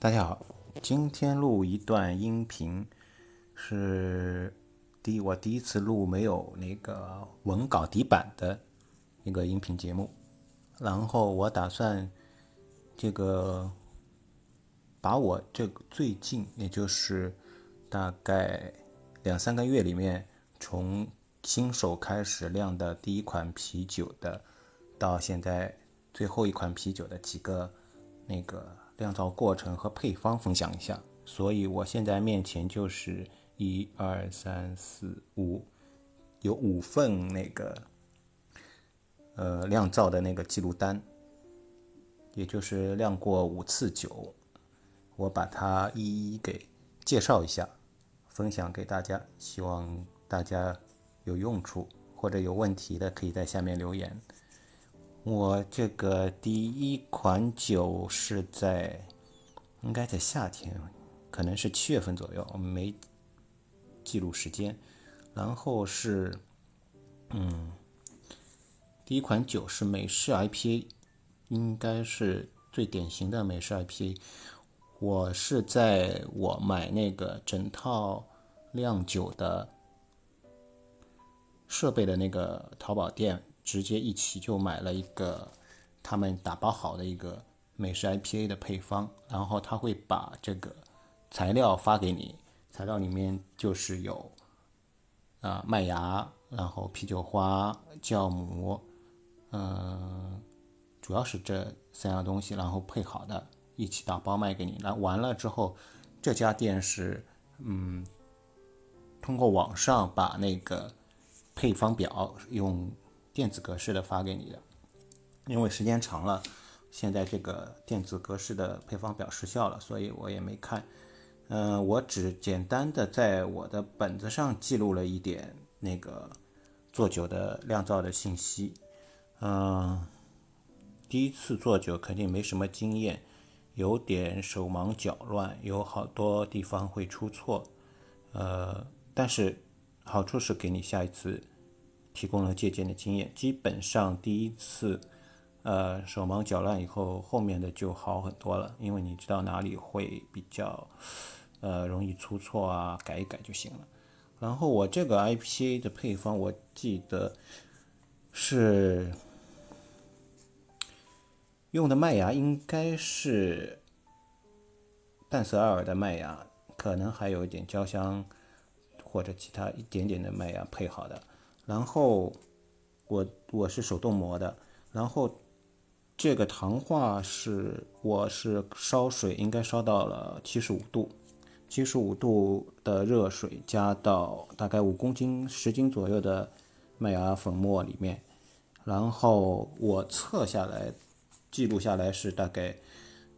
大家好，今天录一段音频，是第我第一次录没有那个文稿底板的一个音频节目。然后我打算这个把我这最近，也就是大概两三个月里面，从新手开始酿的第一款啤酒的，到现在最后一款啤酒的几个那个。酿造过程和配方分享一下，所以我现在面前就是一二三四五，有五份那个呃酿造的那个记录单，也就是酿过五次酒，我把它一一给介绍一下，分享给大家，希望大家有用处或者有问题的可以在下面留言。我这个第一款酒是在，应该在夏天，可能是七月份左右，我没记录时间。然后是，嗯，第一款酒是美式 IPA，应该是最典型的美式 IPA。我是在我买那个整套酿酒的设备的那个淘宝店。直接一起就买了一个他们打包好的一个美式 IPA 的配方，然后他会把这个材料发给你，材料里面就是有啊麦芽，然后啤酒花、酵母，嗯，主要是这三样东西，然后配好的一起打包卖给你。那完了之后，这家店是嗯通过网上把那个配方表用。电子格式的发给你的，因为时间长了，现在这个电子格式的配方表失效了，所以我也没看。嗯，我只简单的在我的本子上记录了一点那个做酒的酿造的信息。嗯，第一次做酒肯定没什么经验，有点手忙脚乱，有好多地方会出错。呃，但是好处是给你下一次。提供了借鉴的经验，基本上第一次，呃，手忙脚乱以后，后面的就好很多了，因为你知道哪里会比较，呃，容易出错啊，改一改就行了。然后我这个 IPA 的配方，我记得是用的麦芽应该是淡色艾尔的麦芽，可能还有一点焦香或者其他一点点的麦芽配好的。然后我我是手动磨的，然后这个糖化是我是烧水，应该烧到了七十五度，七十五度的热水加到大概五公斤十斤左右的麦芽粉末里面，然后我测下来记录下来是大概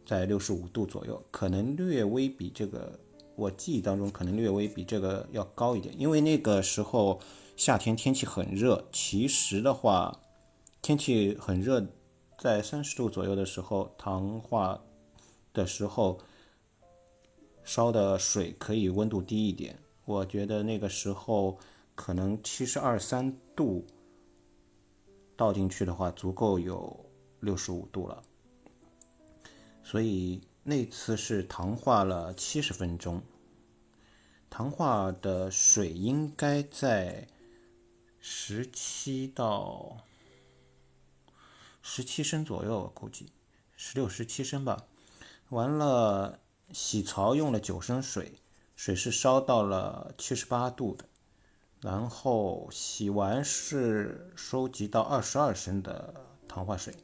在六十五度左右，可能略微比这个我记忆当中可能略微比这个要高一点，因为那个时候。夏天天气很热，其实的话，天气很热，在三十度左右的时候，糖化的时候，烧的水可以温度低一点。我觉得那个时候可能七十二三度倒进去的话，足够有六十五度了。所以那次是糖化了七十分钟，糖化的水应该在。十七到十七升左右，估计十六、十七升吧。完了，洗槽用了九升水，水是烧到了七十八度的。然后洗完是收集到二十二升的糖化水，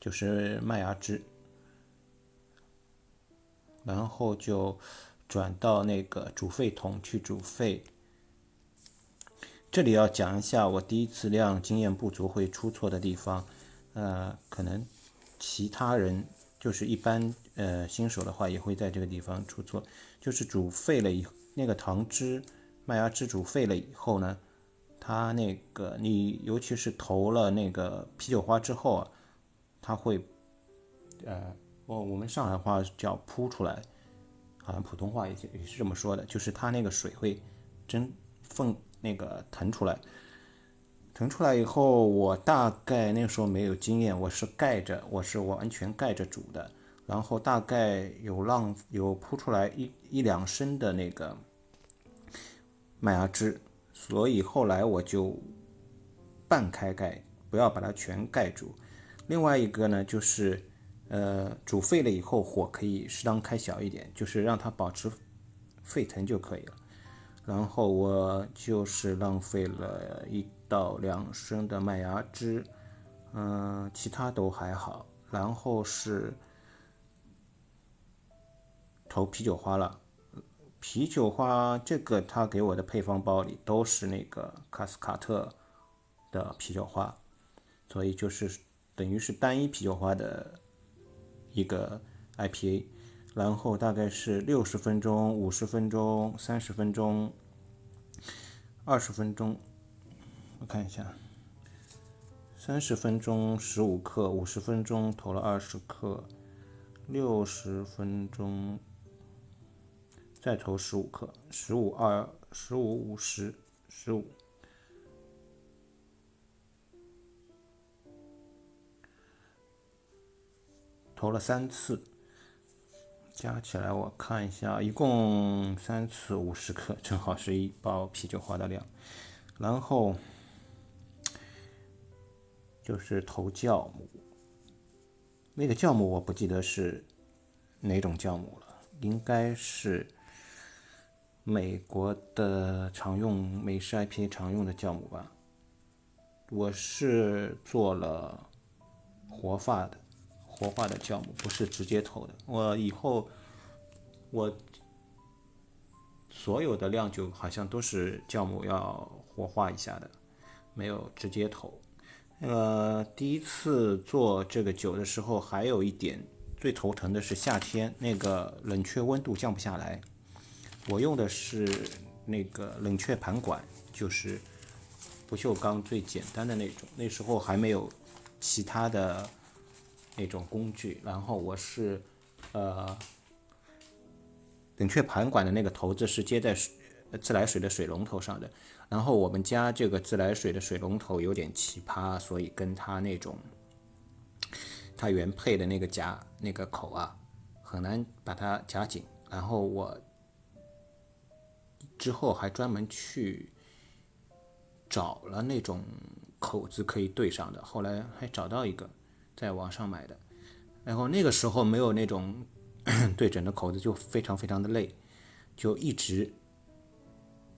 就是麦芽汁。然后就转到那个煮沸桶去煮沸。这里要讲一下我第一次酿经验不足会出错的地方，呃，可能其他人就是一般呃新手的话也会在这个地方出错，就是煮沸了以那个糖汁麦芽汁煮沸了以后呢，它那个你尤其是投了那个啤酒花之后啊，它会呃我我们上海话叫扑出来，好像普通话也也是这么说的，就是它那个水会蒸分。那个腾出来，腾出来以后，我大概那时候没有经验，我是盖着，我是完全盖着煮的。然后大概有浪有铺出来一一两升的那个麦芽汁，所以后来我就半开盖，不要把它全盖住。另外一个呢，就是呃煮沸了以后火可以适当开小一点，就是让它保持沸腾就可以了。然后我就是浪费了一到两升的麦芽汁，嗯，其他都还好。然后是投啤酒花了，啤酒花这个他给我的配方包里都是那个卡斯卡特的啤酒花，所以就是等于是单一啤酒花的一个 IPA。然后大概是六十分钟、五十分钟、三十分钟、二十分钟，我看一下，三十分钟十五克，五十分钟投了二十克，六十分钟再投十五克，十五二十五五十十五，投了三次。加起来我看一下，一共三次五十克，正好是一包啤酒花的量。然后就是投酵母，那个酵母我不记得是哪种酵母了，应该是美国的常用美式 IP 常用的酵母吧。我是做了活发的。活化的酵母不是直接投的，我以后我所有的酿酒好像都是酵母要活化一下的，没有直接投。呃，第一次做这个酒的时候，还有一点最头疼的是夏天那个冷却温度降不下来。我用的是那个冷却盘管，就是不锈钢最简单的那种，那时候还没有其他的。那种工具，然后我是，呃，冷却盘管的那个头子是接在水自来水的水龙头上的，然后我们家这个自来水的水龙头有点奇葩，所以跟它那种，它原配的那个夹那个口啊，很难把它夹紧，然后我之后还专门去找了那种口子可以对上的，后来还找到一个。在网上买的，然后那个时候没有那种 对准的口子，就非常非常的累，就一直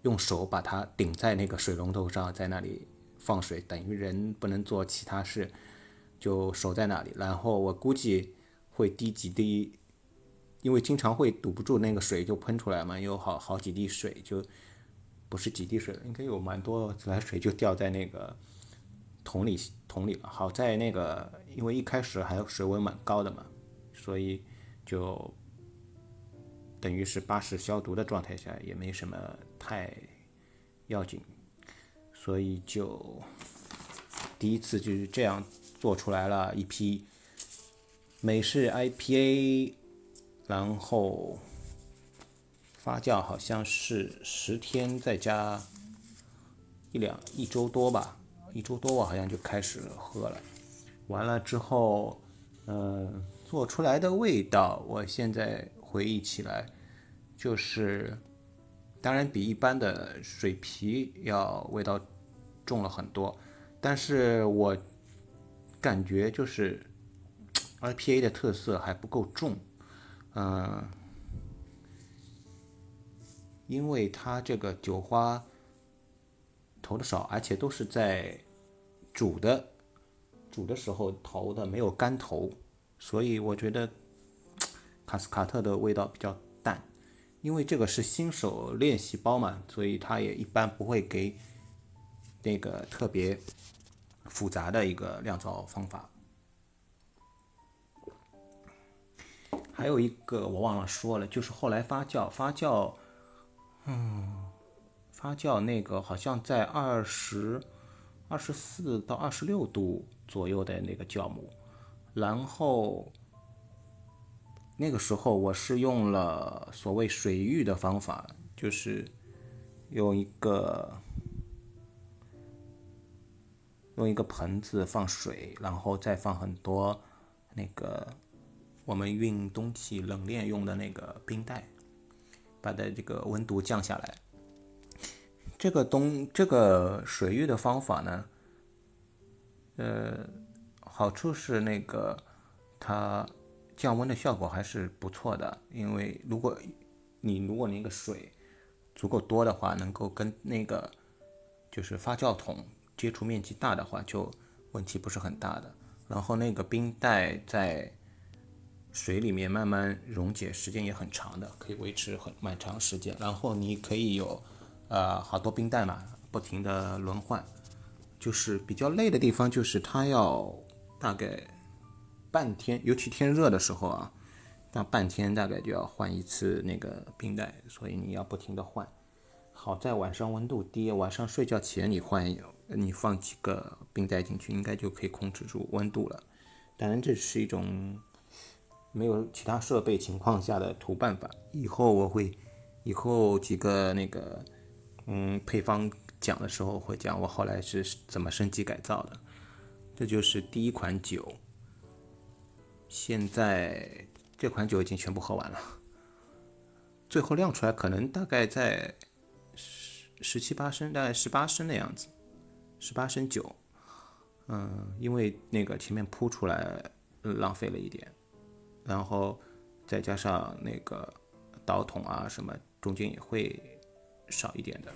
用手把它顶在那个水龙头上，在那里放水，等于人不能做其他事，就守在那里。然后我估计会滴几滴，因为经常会堵不住那个水就喷出来嘛，有好好几滴水，就不是几滴水了，应该有蛮多自来水就掉在那个。桶里桶里了，好在那个，因为一开始还水温蛮高的嘛，所以就等于是巴氏消毒的状态下，也没什么太要紧，所以就第一次就是这样做出来了一批美式 IPA，然后发酵好像是十天再加一两一周多吧。一周多，我好像就开始喝了。完了之后，嗯，做出来的味道，我现在回忆起来，就是，当然比一般的水啤要味道重了很多。但是我感觉就是 IPA 的特色还不够重，嗯，因为它这个酒花投的少，而且都是在。煮的，煮的时候投的没有干投，所以我觉得卡斯卡特的味道比较淡。因为这个是新手练习包嘛，所以他也一般不会给那个特别复杂的一个酿造方法。还有一个我忘了说了，就是后来发酵，发酵，嗯，发酵那个好像在二十。二十四到二十六度左右的那个酵母，然后那个时候我是用了所谓水浴的方法，就是用一个用一个盆子放水，然后再放很多那个我们运东西冷链用的那个冰袋，把它这个温度降下来。这个东这个水浴的方法呢，呃，好处是那个它降温的效果还是不错的，因为如果你如果那个水足够多的话，能够跟那个就是发酵桶接触面积大的话，就问题不是很大的。然后那个冰袋在水里面慢慢溶解，时间也很长的，可以维持很蛮长时间。然后你可以有。呃，好多冰袋嘛，不停的轮换，就是比较累的地方，就是它要大概半天，尤其天热的时候啊，那半天大概就要换一次那个冰袋，所以你要不停的换。好在晚上温度低，晚上睡觉前你换，你放几个冰袋进去，应该就可以控制住温度了。当然，这是一种没有其他设备情况下的土办法。以后我会，以后几个那个。嗯，配方讲的时候会讲我后来是怎么升级改造的。这就是第一款酒，现在这款酒已经全部喝完了，最后酿出来可能大概在十十七八升，大概十八升的样子，十八升酒。嗯，因为那个前面铺出来浪费了一点，然后再加上那个导筒啊什么，中间也会。少一点的。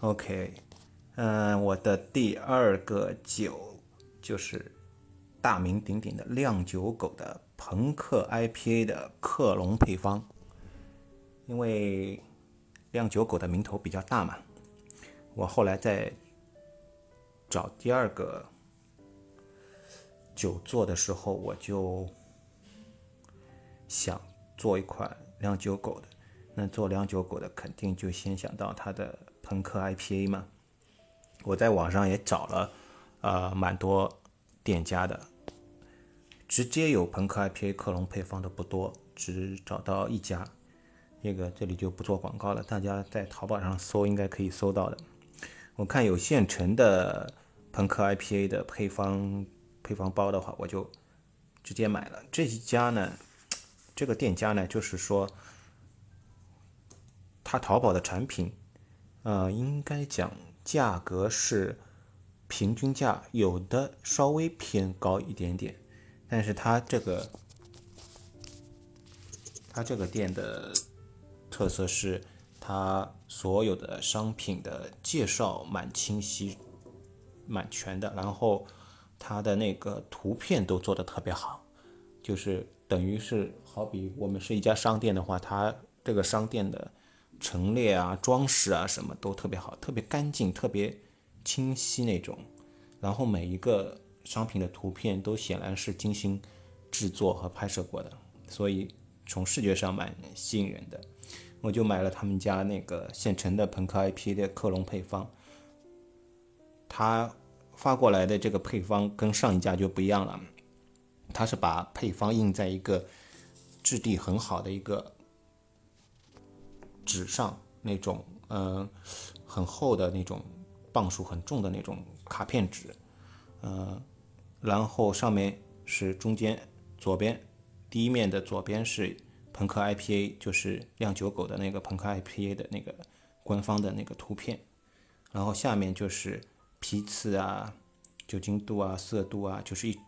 OK，嗯，我的第二个酒就是大名鼎鼎的酿酒狗的朋克 IPA 的克隆配方。因为酿酒狗的名头比较大嘛，我后来在找第二个酒做的时候，我就想做一款酿酒狗的。那做酿酒狗的，肯定就先想到它的。朋克 IPA 嘛，我在网上也找了，呃，蛮多店家的，直接有朋克 IPA 克隆配方的不多，只找到一家，那个这里就不做广告了，大家在淘宝上搜应该可以搜到的。我看有现成的朋克 IPA 的配方配方包的话，我就直接买了。这一家呢，这个店家呢，就是说，他淘宝的产品。呃，应该讲价格是平均价，有的稍微偏高一点点，但是它这个它这个店的特色是，它所有的商品的介绍蛮清晰、蛮全的，然后它的那个图片都做的特别好，就是等于是好比我们是一家商店的话，它这个商店的。陈列啊，装饰啊，什么都特别好，特别干净，特别清晰那种。然后每一个商品的图片都显然是精心制作和拍摄过的，所以从视觉上蛮吸引人的。我就买了他们家那个现成的朋克 IP 的克隆配方。他发过来的这个配方跟上一家就不一样了，他是把配方印在一个质地很好的一个。纸上那种，嗯，很厚的那种，磅数很重的那种卡片纸，嗯，然后上面是中间左边第一面的左边是朋克 IPA，就是酿酒狗的那个朋克 IPA 的那个官方的那个图片，然后下面就是批次啊、酒精度啊、色度啊，就是一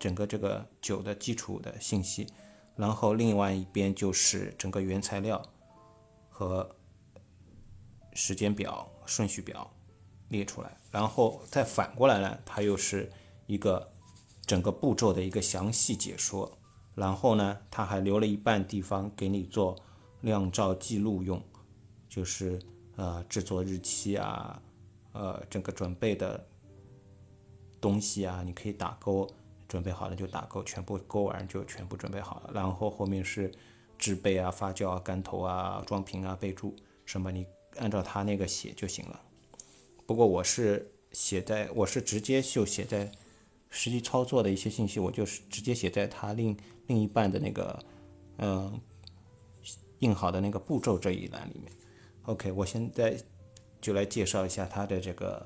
整个这个酒的基础的信息，然后另外一边就是整个原材料。和时间表、顺序表列出来，然后再反过来呢，它又是一个整个步骤的一个详细解说。然后呢，它还留了一半地方给你做亮照记录用，就是呃制作日期啊，呃整个准备的东西啊，你可以打勾，准备好了就打勾，全部勾完就全部准备好了。然后后面是。制备啊，发酵啊，干头啊，装瓶啊，备注什么，你按照他那个写就行了。不过我是写在，我是直接就写在实际操作的一些信息，我就是直接写在他另另一半的那个嗯印好的那个步骤这一栏里面。OK，我现在就来介绍一下它的这个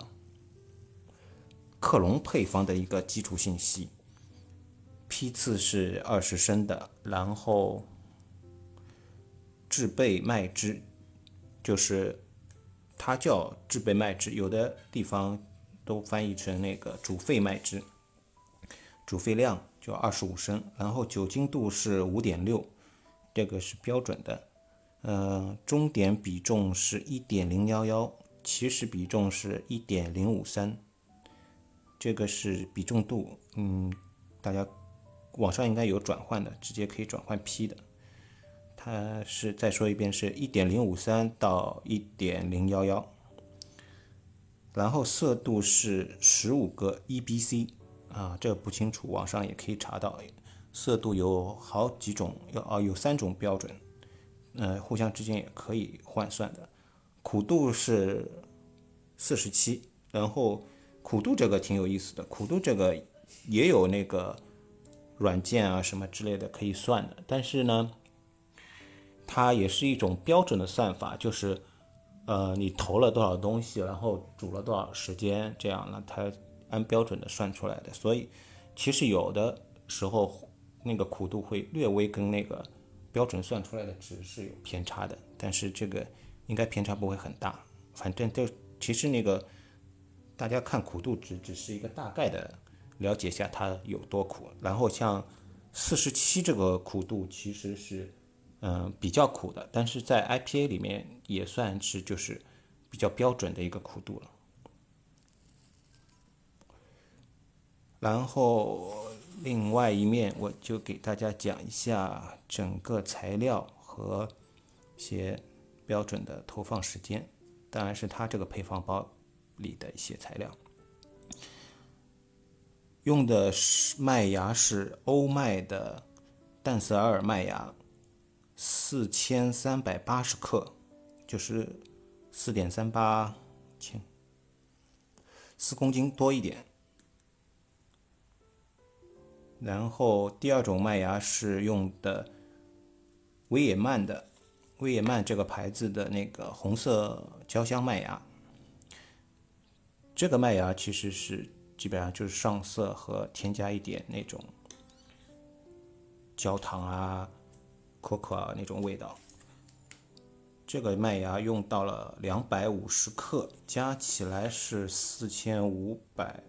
克隆配方的一个基础信息。批次是二十升的，然后。制备麦汁，就是它叫制备麦汁，有的地方都翻译成那个煮沸麦汁。煮沸量就二十五升，然后酒精度是五点六，这个是标准的。呃，中点比重是一点零幺幺，起始比重是一点零五三，这个是比重度。嗯，大家网上应该有转换的，直接可以转换批的。它是再说一遍，是一点零五三到一点零幺幺，然后色度是十五个 EBC 啊，这个不清楚，网上也可以查到。色度有好几种，有啊有三种标准，呃，互相之间也可以换算的。苦度是四十七，然后苦度这个挺有意思的，苦度这个也有那个软件啊什么之类的可以算的，但是呢。它也是一种标准的算法，就是，呃，你投了多少东西，然后煮了多少时间，这样呢，它按标准的算出来的。所以，其实有的时候那个苦度会略微跟那个标准算出来的值是有偏差的，但是这个应该偏差不会很大。反正就其实那个大家看苦度值只是一个大概的了解下它有多苦，然后像四十七这个苦度其实是。嗯，比较苦的，但是在 IPA 里面也算是就是比较标准的一个苦度了。然后另外一面，我就给大家讲一下整个材料和一些标准的投放时间，当然是它这个配方包里的一些材料。用的是麦芽是欧麦的淡色阿尔麦芽，四千三百八十克，就是四点三八千，四公斤多一点。然后第二种麦芽是用的维也曼的，维也曼这个牌子的那个红色焦香麦芽，这个麦芽其实是。基本上就是上色和添加一点那种焦糖啊、可可啊那种味道。这个麦芽用到了两百五十克，加起来是四千五百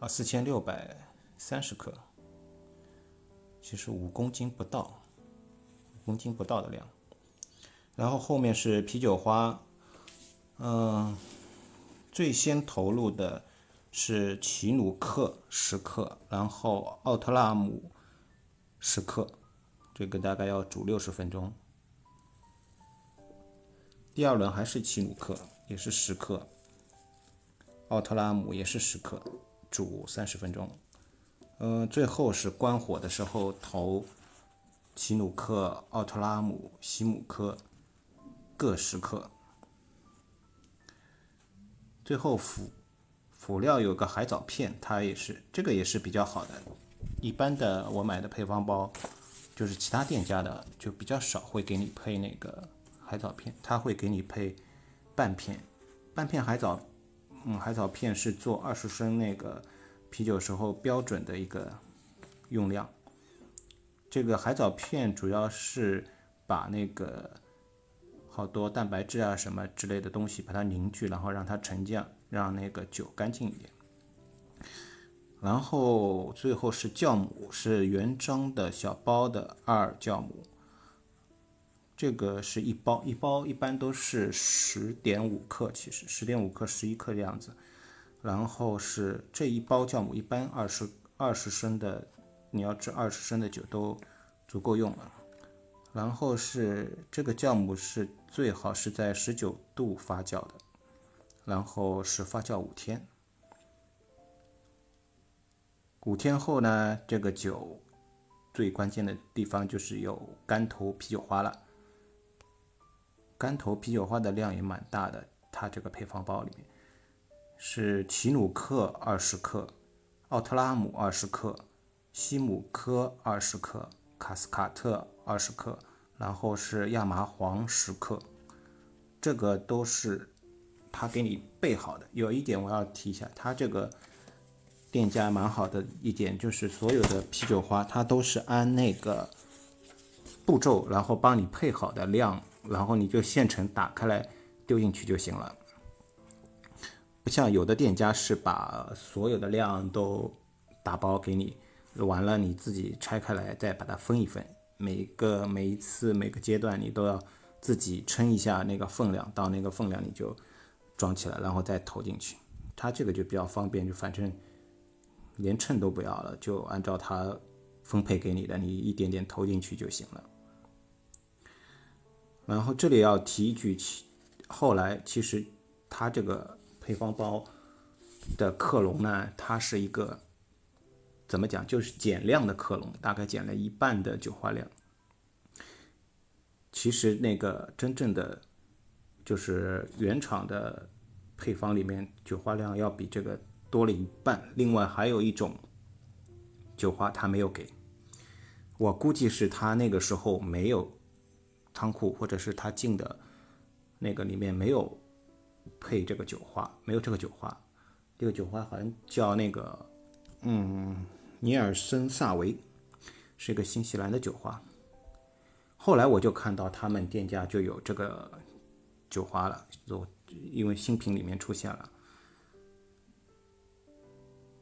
啊四千六百三十克，其实五公斤不到，五公斤不到的量。然后后面是啤酒花，嗯，最先投入的。是奇努克十克，然后奥特拉姆十克，这个大概要煮六十分钟。第二轮还是奇努克，也是十克，奥特拉姆也是十克，煮三十分钟。嗯，最后是关火的时候投奇努克、奥特拉姆、西姆科各十克，最后辅。辅料有个海藻片，它也是这个也是比较好的。一般的我买的配方包，就是其他店家的就比较少会给你配那个海藻片，他会给你配半片，半片海藻，嗯，海藻片是做二十升那个啤酒时候标准的一个用量。这个海藻片主要是把那个好多蛋白质啊什么之类的东西把它凝聚，然后让它沉降。让那个酒干净一点，然后最后是酵母，是原装的小包的二酵母，这个是一包，一包一般都是十点五克，其实十点五克、十一克的样子。然后是这一包酵母，一般二十二十升的，你要制二十升的酒都足够用了。然后是这个酵母是最好是在十九度发酵的。然后是发酵五天，五天后呢，这个酒最关键的地方就是有干头啤酒花了。干头啤酒花的量也蛮大的，它这个配方包里面是奇努克二十克，奥特拉姆二十克，西姆科二十克，卡斯卡特二十克，然后是亚麻黄十克，这个都是。他给你备好的，有一点我要提一下，他这个店家蛮好的一点就是所有的啤酒花，它都是按那个步骤，然后帮你配好的量，然后你就现成打开来丢进去就行了。不像有的店家是把所有的量都打包给你，完了你自己拆开来再把它分一分，每个每一次每个阶段你都要自己称一下那个分量，到那个分量你就。装起来，然后再投进去，它这个就比较方便，就反正连称都不要了，就按照他分配给你的，你一点点投进去就行了。然后这里要提一句，其后来其实它这个配方包的克隆呢，它是一个怎么讲，就是减量的克隆，大概减了一半的酒花量。其实那个真正的。就是原厂的配方里面酒花量要比这个多了一半，另外还有一种酒花他没有给，我估计是他那个时候没有仓库，或者是他进的那个里面没有配这个酒花，没有这个酒花，这个酒花好像叫那个嗯尼尔森萨维，是一个新西兰的酒花，后来我就看到他们店家就有这个。酒花了，就因为新品里面出现了，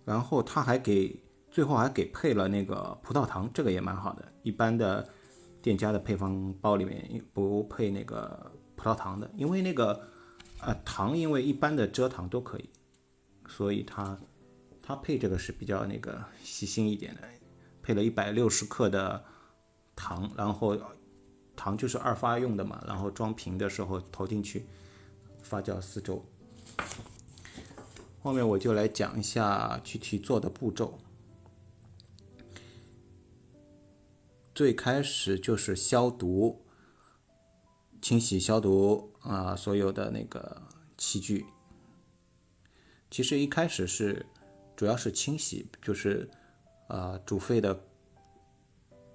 然后他还给最后还给配了那个葡萄糖，这个也蛮好的。一般的店家的配方包里面不配那个葡萄糖的，因为那个啊，糖因为一般的蔗糖都可以，所以它它配这个是比较那个细心一点的，配了一百六十克的糖，然后糖就是二发用的嘛，然后装瓶的时候投进去发酵四周。后面我就来讲一下具体做的步骤。最开始就是消毒、清洗、消毒啊，所有的那个器具。其实一开始是主要是清洗，就是啊煮沸的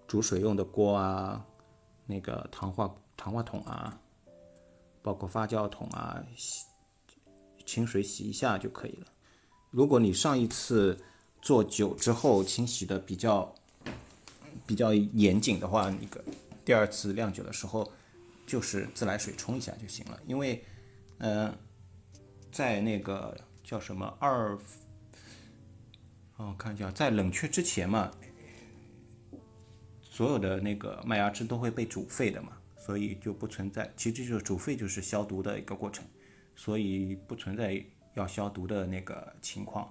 煮水用的锅啊，那个糖化糖化桶啊，包括发酵桶啊，洗清水洗一下就可以了。如果你上一次做酒之后清洗的比较。比较严谨的话，那个第二次酿酒的时候，就是自来水冲一下就行了。因为，嗯，在那个叫什么二，哦，看一下，在冷却之前嘛，所有的那个麦芽汁都会被煮沸的嘛，所以就不存在。其实就是煮沸就是消毒的一个过程，所以不存在要消毒的那个情况。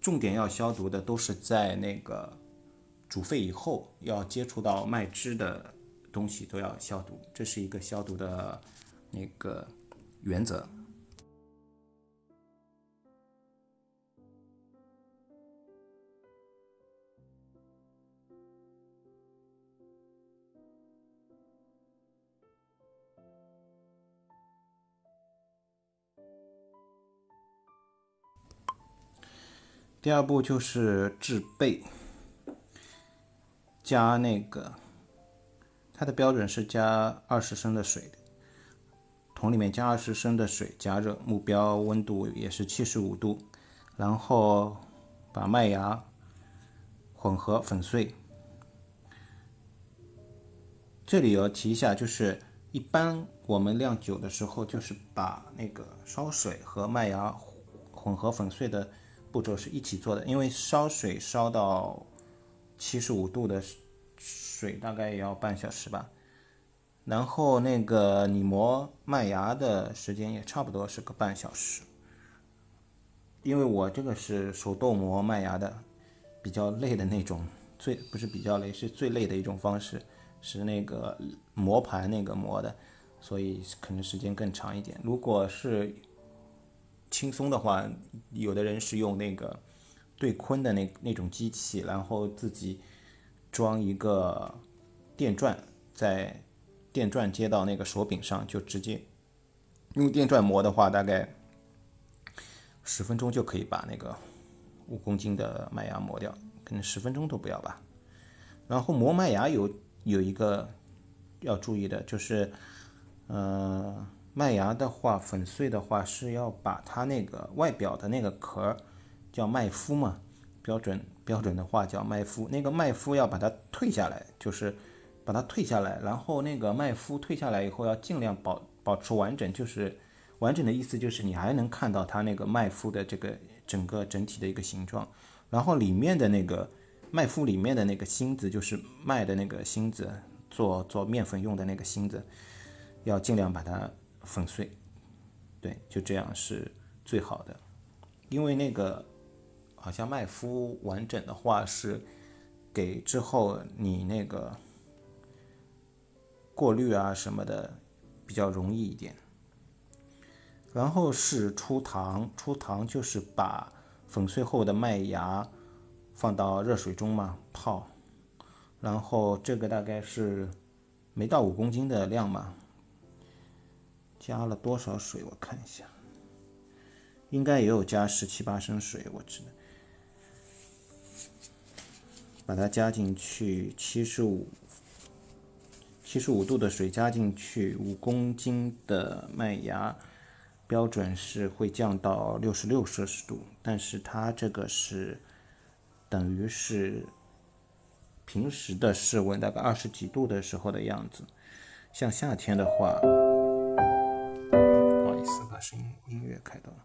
重点要消毒的都是在那个。煮沸以后要接触到麦汁的东西都要消毒，这是一个消毒的那个原则。第二步就是制备。加那个，它的标准是加二十升的水，桶里面加二十升的水加热，目标温度也是七十五度，然后把麦芽混合粉碎。这里要提一下，就是一般我们酿酒的时候，就是把那个烧水和麦芽混合粉碎的步骤是一起做的，因为烧水烧到。七十五度的水大概也要半小时吧，然后那个你磨麦芽的时间也差不多是个半小时，因为我这个是手动磨麦芽的，比较累的那种，最不是比较累，是最累的一种方式，是那个磨盘那个磨的，所以可能时间更长一点。如果是轻松的话，有的人是用那个。对坤的那那种机器，然后自己装一个电钻，在电钻接到那个手柄上，就直接用电钻磨的话，大概十分钟就可以把那个五公斤的麦芽磨掉，可能十分钟都不要吧。然后磨麦芽有有一个要注意的，就是，呃，麦芽的话粉碎的话是要把它那个外表的那个壳。叫麦麸嘛，标准标准的话叫麦麸。那个麦麸要把它退下来，就是把它退下来，然后那个麦麸退下来以后要尽量保保持完整，就是完整的意思就是你还能看到它那个麦麸的这个整个整体的一个形状，然后里面的那个麦麸里面的那个芯子就是麦的那个芯子，做做面粉用的那个芯子，要尽量把它粉碎，对，就这样是最好的，因为那个。好像麦麸完整的话是给之后你那个过滤啊什么的比较容易一点。然后是出糖，出糖就是把粉碎后的麦芽放到热水中嘛泡，然后这个大概是没到五公斤的量嘛，加了多少水我看一下，应该也有加十七八升水，我只能。把它加进去，七十五七十五度的水加进去，五公斤的麦芽，标准是会降到六十六摄氏度，但是它这个是等于是平时的室温，大概二十几度的时候的样子。像夏天的话，声音音乐开到了。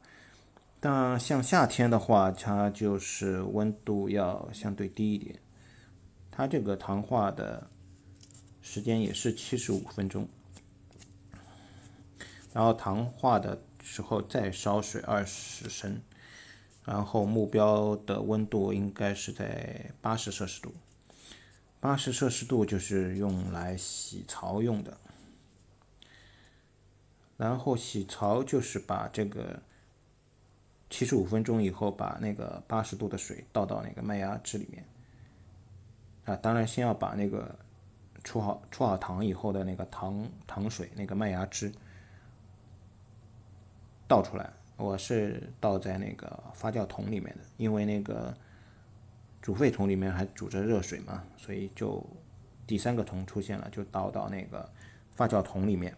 但像夏天的话，它就是温度要相对低一点。它这个糖化的时间也是七十五分钟。然后糖化的时候再烧水二十升，然后目标的温度应该是在八十摄氏度。八十摄氏度就是用来洗槽用的。然后洗槽就是把这个七十五分钟以后，把那个八十度的水倒到那个麦芽汁里面。啊，当然先要把那个出好出好糖以后的那个糖糖水那个麦芽汁倒出来。我是倒在那个发酵桶里面的，因为那个煮沸桶里面还煮着热水嘛，所以就第三个桶出现了，就倒到那个发酵桶里面。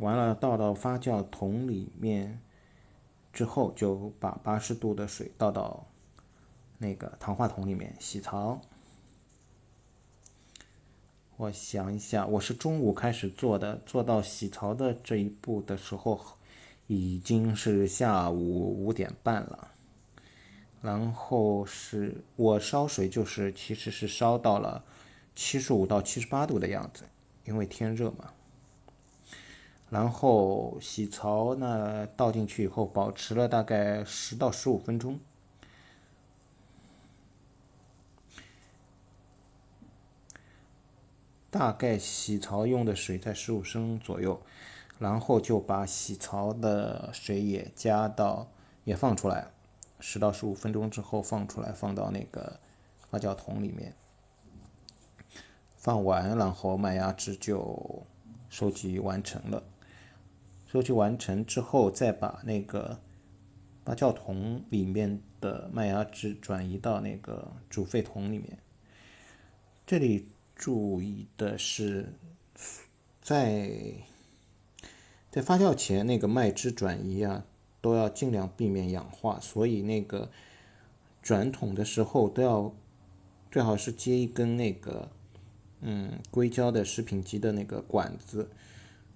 完了，倒到发酵桶里面之后，就把八十度的水倒到那个糖化桶里面洗槽。我想一下，我是中午开始做的，做到洗槽的这一步的时候，已经是下午五点半了。然后是我烧水，就是其实是烧到了七十五到七十八度的样子，因为天热嘛。然后洗槽呢，倒进去以后，保持了大概十到十五分钟，大概洗槽用的水在十五升左右，然后就把洗槽的水也加到，也放出来，十到十五分钟之后放出来，放到那个发酵桶里面，放完，然后麦芽汁就收集完成了。收集完成之后，再把那个发酵桶里面的麦芽汁转移到那个煮沸桶里面。这里注意的是，在在发酵前，那个麦汁转移啊，都要尽量避免氧化，所以那个转桶的时候都要最好是接一根那个嗯硅胶的食品级的那个管子。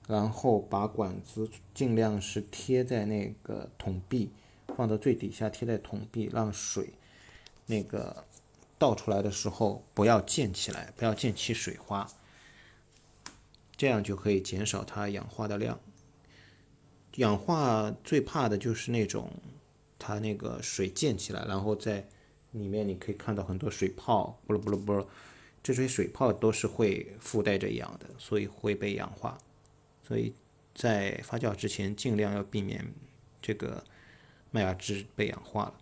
然后把管子尽量是贴在那个桶壁，放到最底下贴在桶壁，让水那个倒出来的时候不要溅起来，不要溅起水花，这样就可以减少它氧化的量。氧化最怕的就是那种它那个水溅起来，然后在里面你可以看到很多水泡，不噜不噜不噜，这些水泡都是会附带着氧的，所以会被氧化。所以在发酵之前，尽量要避免这个麦芽汁被氧化了。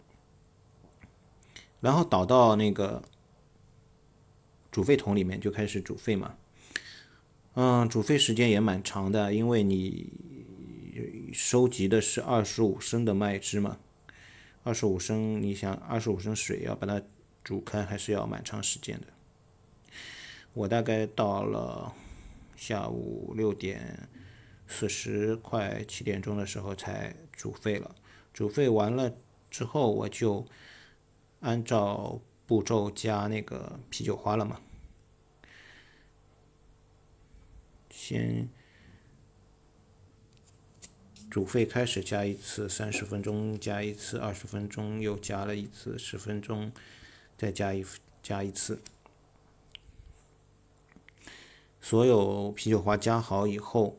然后倒到那个煮沸桶里面就开始煮沸嘛。嗯，煮沸时间也蛮长的，因为你收集的是二十五升的麦汁嘛。二十五升，你想二十五升水要把它煮开，还是要蛮长时间的。我大概到了。下午六点四十快七点钟的时候才煮沸了，煮沸完了之后我就按照步骤加那个啤酒花了嘛。先煮沸开始加一次三十分钟，加一次二十分钟，又加了一次十分钟，再加一加一次。所有啤酒花加好以后，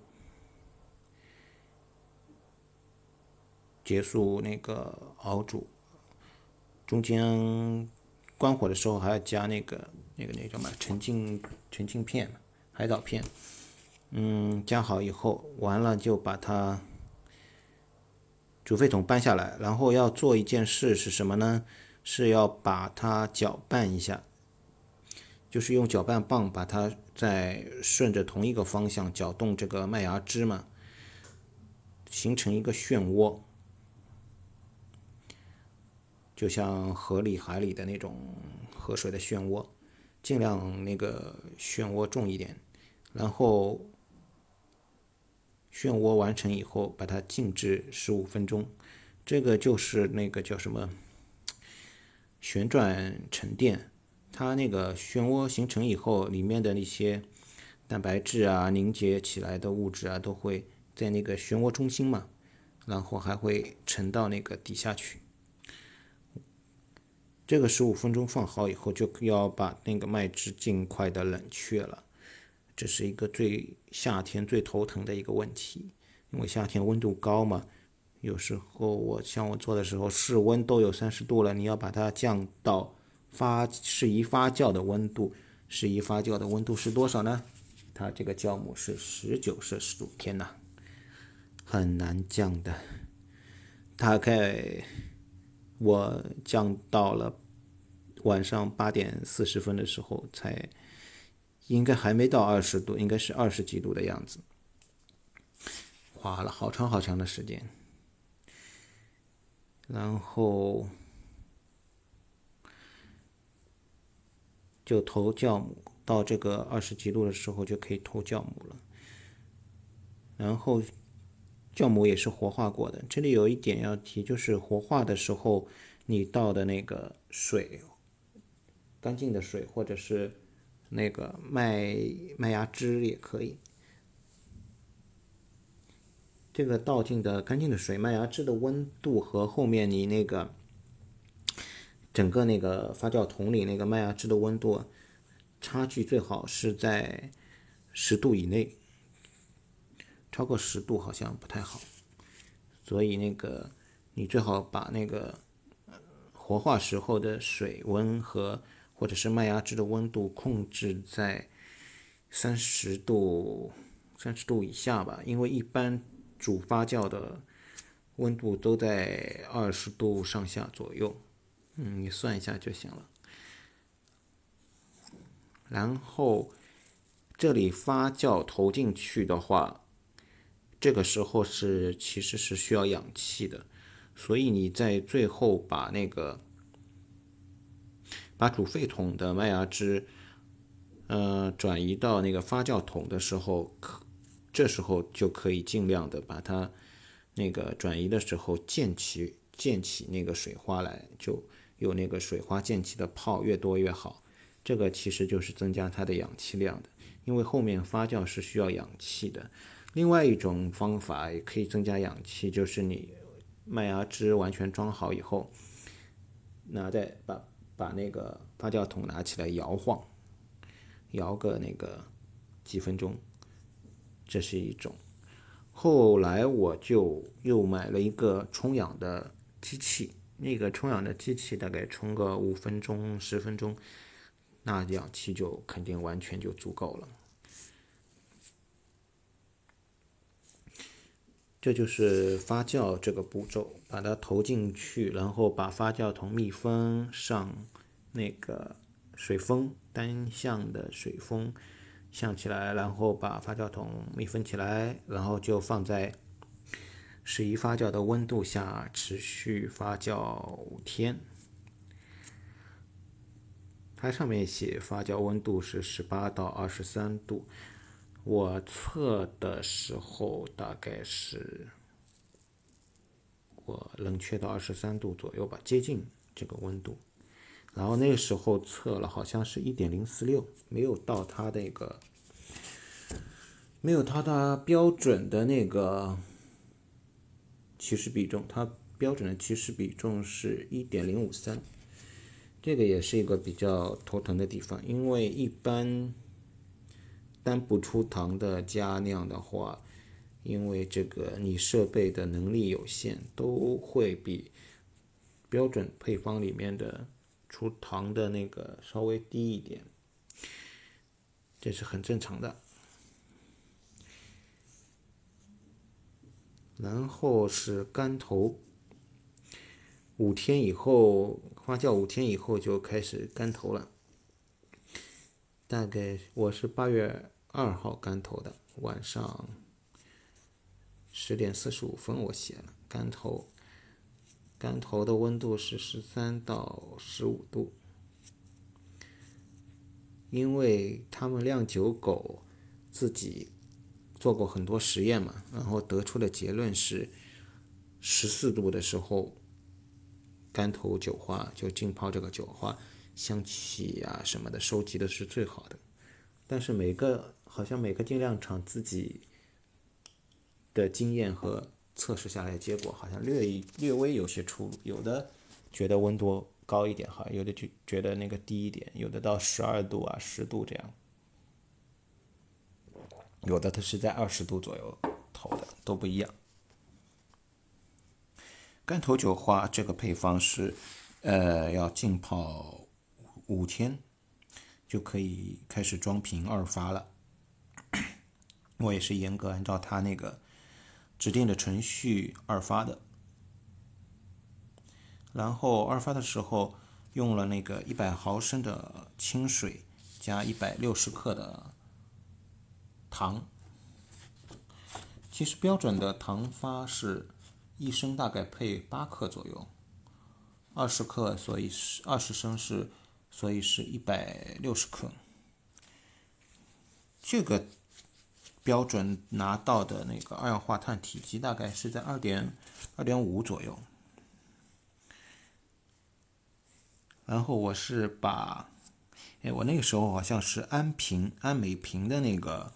结束那个熬煮，中间关火的时候还要加那个那个那叫什么沉浸沉浸片、海藻片。嗯，加好以后，完了就把它煮沸桶搬下来，然后要做一件事是什么呢？是要把它搅拌一下。就是用搅拌棒把它再顺着同一个方向搅动这个麦芽汁嘛，形成一个漩涡，就像河里、海里的那种河水的漩涡，尽量那个漩涡重一点，然后漩涡完成以后，把它静置十五分钟，这个就是那个叫什么旋转沉淀。它那个漩涡形成以后，里面的那些蛋白质啊、凝结起来的物质啊，都会在那个漩涡中心嘛，然后还会沉到那个底下去。这个十五分钟放好以后，就要把那个麦汁尽快的冷却了。这是一个最夏天最头疼的一个问题，因为夏天温度高嘛，有时候我像我做的时候，室温都有三十度了，你要把它降到发适宜发酵的温度，适宜发酵的温度是多少呢？它这个酵母是十九摄氏度，天呐，很难降的。大概我降到了晚上八点四十分的时候，才应该还没到二十度，应该是二十几度的样子，花了好长好长的时间。然后就投酵母，到这个二十几度的时候就可以投酵母了，然后。酵母也是活化过的。这里有一点要提，就是活化的时候，你倒的那个水，干净的水，或者是那个麦麦芽汁也可以。这个倒进的干净的水，麦芽汁的温度和后面你那个整个那个发酵桶里那个麦芽汁的温度差距最好是在十度以内。超过十度好像不太好，所以那个你最好把那个活化时候的水温和或者是麦芽汁的温度控制在三十度三十度以下吧，因为一般主发酵的温度都在二十度上下左右，嗯，你算一下就行了。然后这里发酵投进去的话。这个时候是其实是需要氧气的，所以你在最后把那个把煮沸桶的麦芽汁，呃，转移到那个发酵桶的时候，可这时候就可以尽量的把它那个转移的时候溅起溅起那个水花来，就有那个水花溅起的泡越多越好。这个其实就是增加它的氧气量的，因为后面发酵是需要氧气的。另外一种方法也可以增加氧气，就是你麦芽汁完全装好以后，拿在把把那个发酵桶拿起来摇晃，摇个那个几分钟，这是一种。后来我就又买了一个冲氧的机器，那个充氧的机器大概充个五分钟十分钟，那氧气就肯定完全就足够了。这就是发酵这个步骤，把它投进去，然后把发酵桶密封上那个水封，单向的水封向起来，然后把发酵桶密封起来，然后就放在适宜发酵的温度下持续发酵五天。它上面写发酵温度是十八到二十三度。我测的时候大概是我冷却到二十三度左右吧，接近这个温度。然后那个时候测了，好像是一点零四六，没有到它那个，没有它的标准的那个起始比重。它标准的起始比重是一点零五三，这个也是一个比较头疼的地方，因为一般。单不出糖的加量的话，因为这个你设备的能力有限，都会比标准配方里面的出糖的那个稍微低一点，这是很正常的。然后是干头，五天以后发酵五天以后就开始干头了，大概我是八月。二号干头的晚上十点四十五分，我写了干头，干头的温度是十三到十五度，因为他们酿酒狗自己做过很多实验嘛，然后得出的结论是十四度的时候干头酒花就浸泡这个酒花，香气啊什么的收集的是最好的，但是每个。好像每个精酿厂自己的经验和测试下来结果，好像略略微有些出入。有的觉得温度高一点好，有的就觉得那个低一点，有的到十二度啊、十度这样。有的它是在二十度左右投的，都不一样。干头酒花这个配方是，呃，要浸泡五天，就可以开始装瓶二发了。我也是严格按照他那个指定的程序二发的。然后二发的时候用了那个一百毫升的清水加一百六十克的糖。其实标准的糖发是。一升大概配八克左右，二十克，所以是二十升是，所以是一百六十克。这个标准拿到的那个二氧化碳体积大概是在二点二点五左右。然后我是把，哎，我那个时候好像是安瓶安美瓶的那个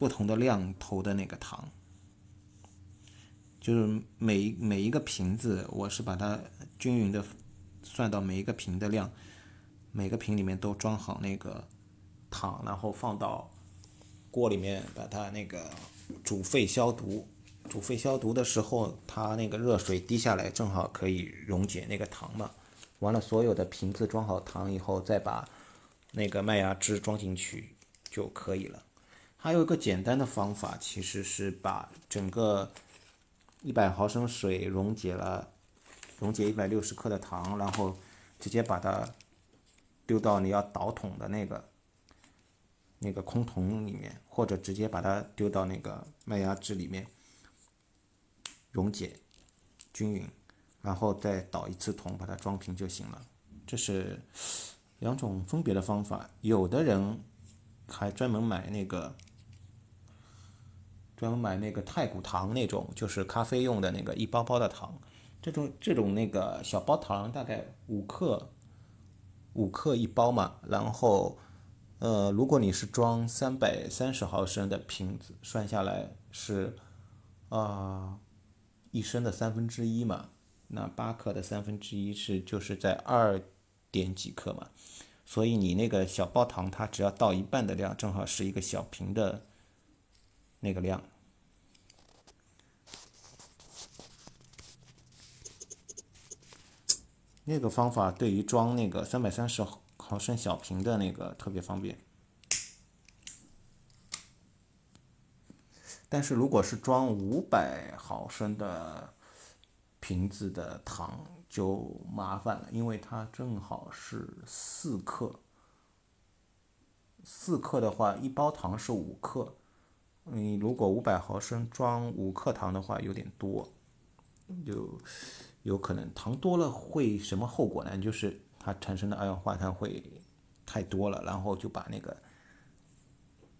不同的量投的那个糖。就是每每一个瓶子，我是把它均匀的算到每一个瓶的量，每个瓶里面都装好那个糖，然后放到锅里面把它那个煮沸消毒。煮沸消毒的时候，它那个热水滴下来，正好可以溶解那个糖嘛。完了，所有的瓶子装好糖以后，再把那个麦芽汁装进去就可以了。还有一个简单的方法，其实是把整个。一百毫升水溶解了，溶解一百六十克的糖，然后直接把它丢到你要倒桶的那个那个空桶里面，或者直接把它丢到那个麦芽汁里面溶解均匀，然后再倒一次桶把它装瓶就行了。这是两种分别的方法。有的人还专门买那个。专门买那个太古糖那种，就是咖啡用的那个一包包的糖，这种这种那个小包糖大概五克，五克一包嘛。然后，呃，如果你是装三百三十毫升的瓶子，算下来是啊一升的三分之一嘛。那八克的三分之一是就是在二点几克嘛。所以你那个小包糖，它只要倒一半的量，正好是一个小瓶的。那个量，那个方法对于装那个三百三十毫升小瓶的那个特别方便。但是如果是装五百毫升的瓶子的糖就麻烦了，因为它正好是四克，四克的话，一包糖是五克。你如果五百毫升装五克糖的话，有点多，就有可能糖多了会什么后果呢？就是它产生的二氧化碳会太多了，然后就把那个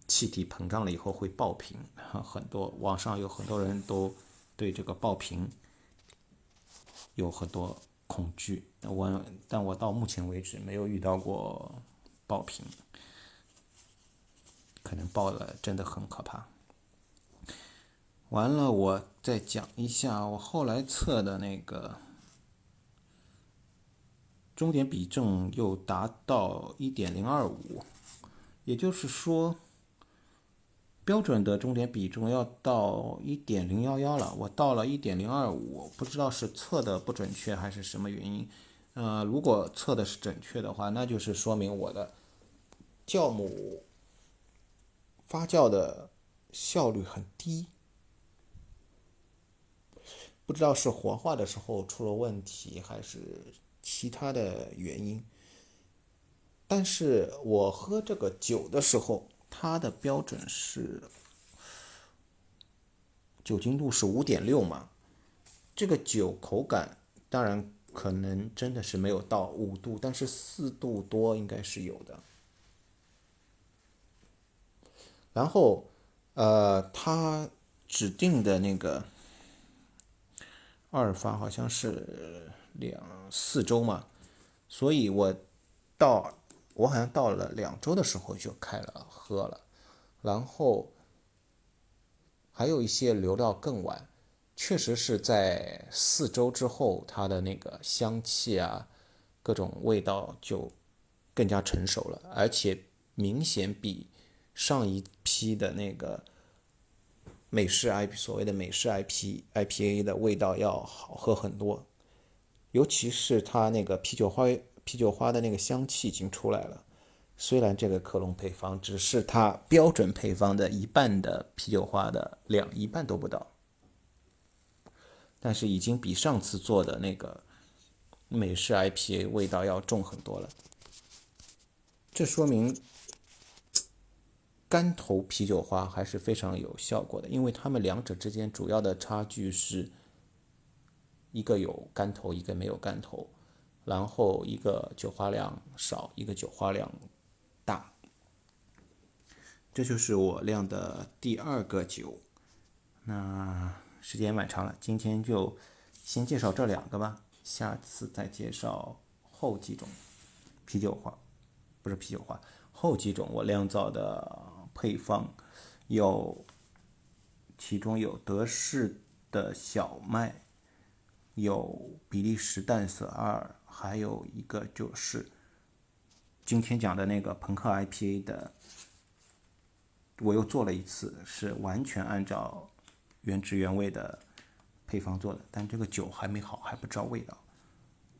气体膨胀了以后会爆瓶。很多网上有很多人都对这个爆瓶有很多恐惧，我但我到目前为止没有遇到过爆瓶，可能爆了真的很可怕。完了，我再讲一下我后来测的那个终点比重又达到一点零二五，也就是说，标准的终点比重要到一点零幺幺了，我到了一点零二五，不知道是测的不准确还是什么原因。呃，如果测的是准确的话，那就是说明我的酵母发酵的效率很低。不知道是活化的时候出了问题，还是其他的原因。但是我喝这个酒的时候，它的标准是酒精度是五点六嘛，这个酒口感当然可能真的是没有到五度，但是四度多应该是有的。然后，呃，它指定的那个。二发好像是两四周嘛，所以我到我好像到了两周的时候就开了喝了，然后还有一些流料更晚，确实是在四周之后，它的那个香气啊，各种味道就更加成熟了，而且明显比上一批的那个美式 I P 所谓的美式 IP IPA 的味道要好喝很多，尤其是它那个啤酒花啤酒花的那个香气已经出来了。虽然这个克隆配方只是它标准配方的一半的啤酒花的量，一半都不到，但是已经比上次做的那个美式 IPA 味道要重很多了。这说明干头啤酒花还是非常有效果的，因为它们两者之间主要的差距是一个有干头，一个没有干头，然后一个酒花量少，一个酒花量。大，这就是我酿的第二个酒。那时间蛮长了，今天就先介绍这两个吧，下次再介绍后几种啤酒花，不是啤酒花，后几种我酿造的配方有，其中有德式的小麦，有比利时淡色二，还有一个就是。今天讲的那个朋克 IPA 的，我又做了一次，是完全按照原汁原味的配方做的，但这个酒还没好，还不知道味道，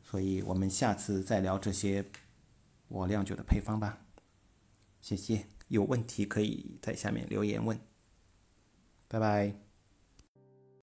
所以我们下次再聊这些我酿酒的配方吧。谢谢，有问题可以在下面留言问，拜拜。